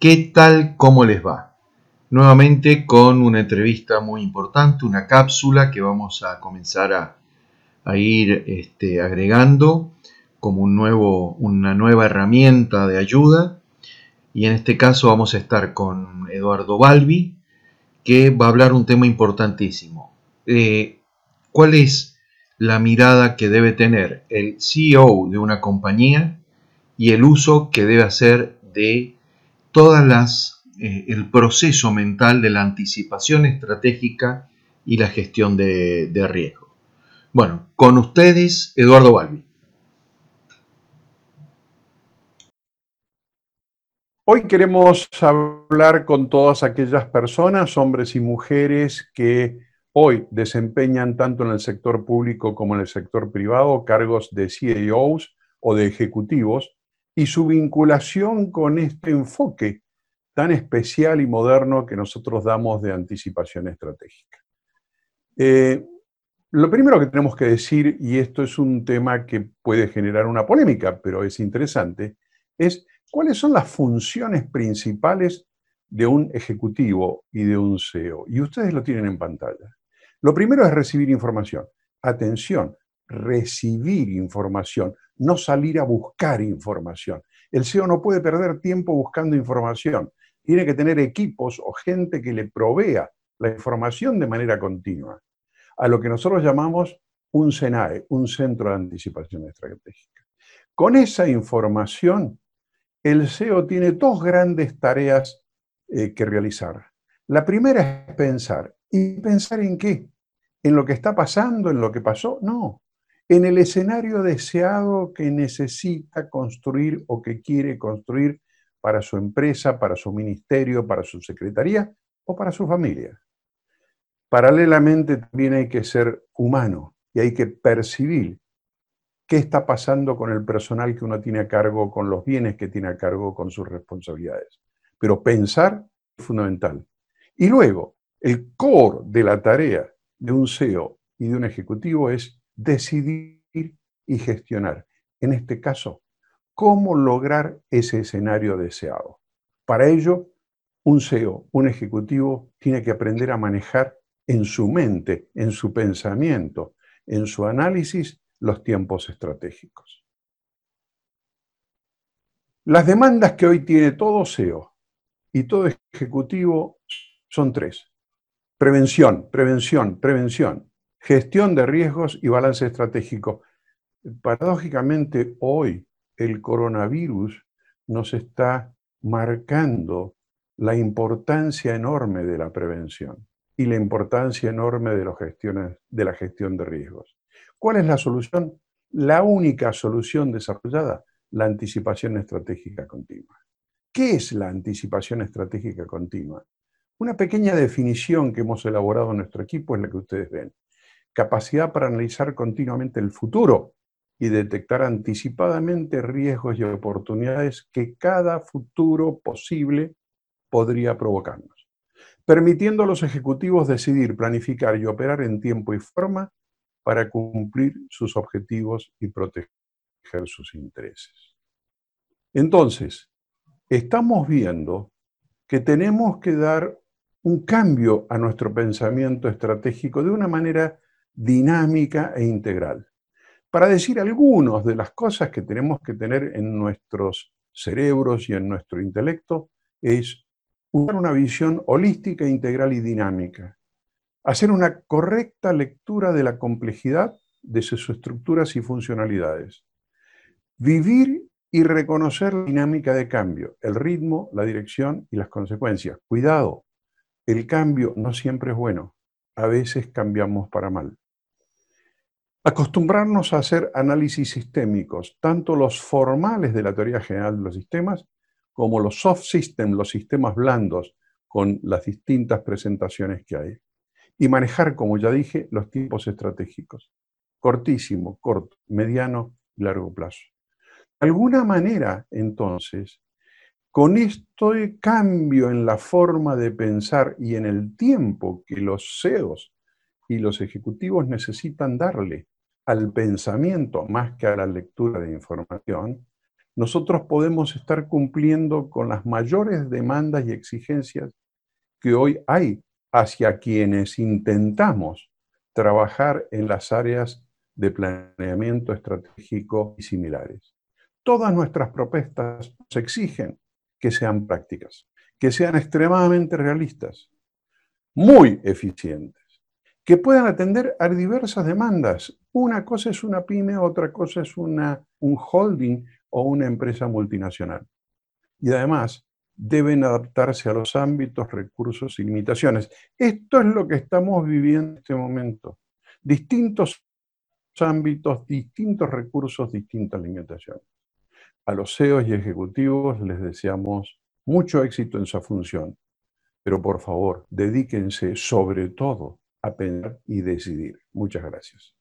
¿Qué tal? ¿Cómo les va? Nuevamente con una entrevista muy importante, una cápsula que vamos a comenzar a, ir este, agregando como un nuevo, una nueva herramienta de ayuda. Y en este caso vamos a estar con Eduardo Balbi, que va a hablar un tema importantísimo. Eh, ¿Cuál es la mirada que debe tener el CEO de una compañía y el uso que debe hacer de todas las eh, el proceso mental de la anticipación estratégica y la gestión de, de riesgo. Bueno, con ustedes, Eduardo Balbi. Hoy queremos hablar con todas aquellas personas, hombres y mujeres, que hoy desempeñan tanto en el sector público como en el sector privado cargos de CEOs o de ejecutivos y su vinculación con este enfoque tan especial y moderno que nosotros damos de anticipación estratégica. Eh, lo primero que tenemos que decir, y esto es un tema que puede generar una polémica, pero es interesante, es cuáles son las funciones principales de un ejecutivo y de un CEO. Y ustedes lo tienen en pantalla. Lo primero es recibir información. Atención, recibir información, no salir a buscar información. El CEO no puede perder tiempo buscando información tiene que tener equipos o gente que le provea la información de manera continua, a lo que nosotros llamamos un SENAE, un Centro de Anticipación Estratégica. Con esa información, el SEO tiene dos grandes tareas eh, que realizar. La primera es pensar. ¿Y pensar en qué? ¿En lo que está pasando? ¿En lo que pasó? No. En el escenario deseado que necesita construir o que quiere construir para su empresa, para su ministerio, para su secretaría o para su familia. Paralelamente también hay que ser humano y hay que percibir qué está pasando con el personal que uno tiene a cargo, con los bienes que tiene a cargo, con sus responsabilidades. Pero pensar es fundamental. Y luego, el core de la tarea de un CEO y de un ejecutivo es decidir y gestionar. En este caso, cómo lograr ese escenario deseado. Para ello, un CEO, un ejecutivo, tiene que aprender a manejar en su mente, en su pensamiento, en su análisis, los tiempos estratégicos. Las demandas que hoy tiene todo CEO y todo ejecutivo son tres. Prevención, prevención, prevención, gestión de riesgos y balance estratégico. Paradójicamente, hoy el coronavirus nos está marcando la importancia enorme de la prevención y la importancia enorme de, la gestión de riesgos. ¿Cuál es la solución? La única solución desarrollada, la anticipación estratégica continua. ¿Qué es la anticipación estratégica continua? Una pequeña definición que hemos elaborado en nuestro equipo es la que ustedes ven. Capacidad para analizar continuamente el futuro y detectar anticipadamente riesgos y oportunidades que cada futuro posible podría provocarnos, permitiendo a los ejecutivos decidir, planificar y operar en tiempo y forma para cumplir sus objetivos y proteger sus intereses. Entonces, estamos viendo que tenemos que dar un cambio a nuestro pensamiento estratégico de una manera dinámica e integral para decir algunas de las cosas que tenemos que tener en nuestros cerebros y en nuestro intelecto, es usar una visión holística, integral y dinámica. Hacer una correcta lectura de la complejidad de sus estructuras y funcionalidades. Vivir y reconocer la dinámica de cambio, el ritmo, la dirección y las consecuencias. Cuidado, el cambio no siempre es bueno. A veces cambiamos para mal. Acostumbrarnos a hacer análisis sistémicos, tanto los formales de la teoría general de los sistemas, como los soft systems, los sistemas blandos, con las distintas presentaciones que hay. Y manejar, como ya dije, los tiempos estratégicos. Cortísimo, corto, mediano largo plazo. De alguna manera, entonces, con este cambio en la forma de pensar y en el tiempo que los CEOs y los ejecutivos necesitan darle al pensamiento más que a la lectura de información, nosotros podemos estar cumpliendo con las mayores demandas y exigencias que hoy hay hacia quienes intentamos trabajar en las áreas de planeamiento estratégico y similares. Todas nuestras propuestas nos exigen que sean prácticas, que sean extremadamente realistas, muy eficientes, que puedan atender a diversas demandas. Una cosa es una pyme, otra cosa es una, un holding o una empresa multinacional. Y además, deben adaptarse a los ámbitos, recursos y limitaciones. Esto es lo que estamos viviendo en este momento. Distintos ámbitos, distintos recursos, distintas limitaciones. A los CEOs y ejecutivos les deseamos mucho éxito en su función, pero por favor, dedíquense sobre todo a pensar y decidir. Muchas gracias.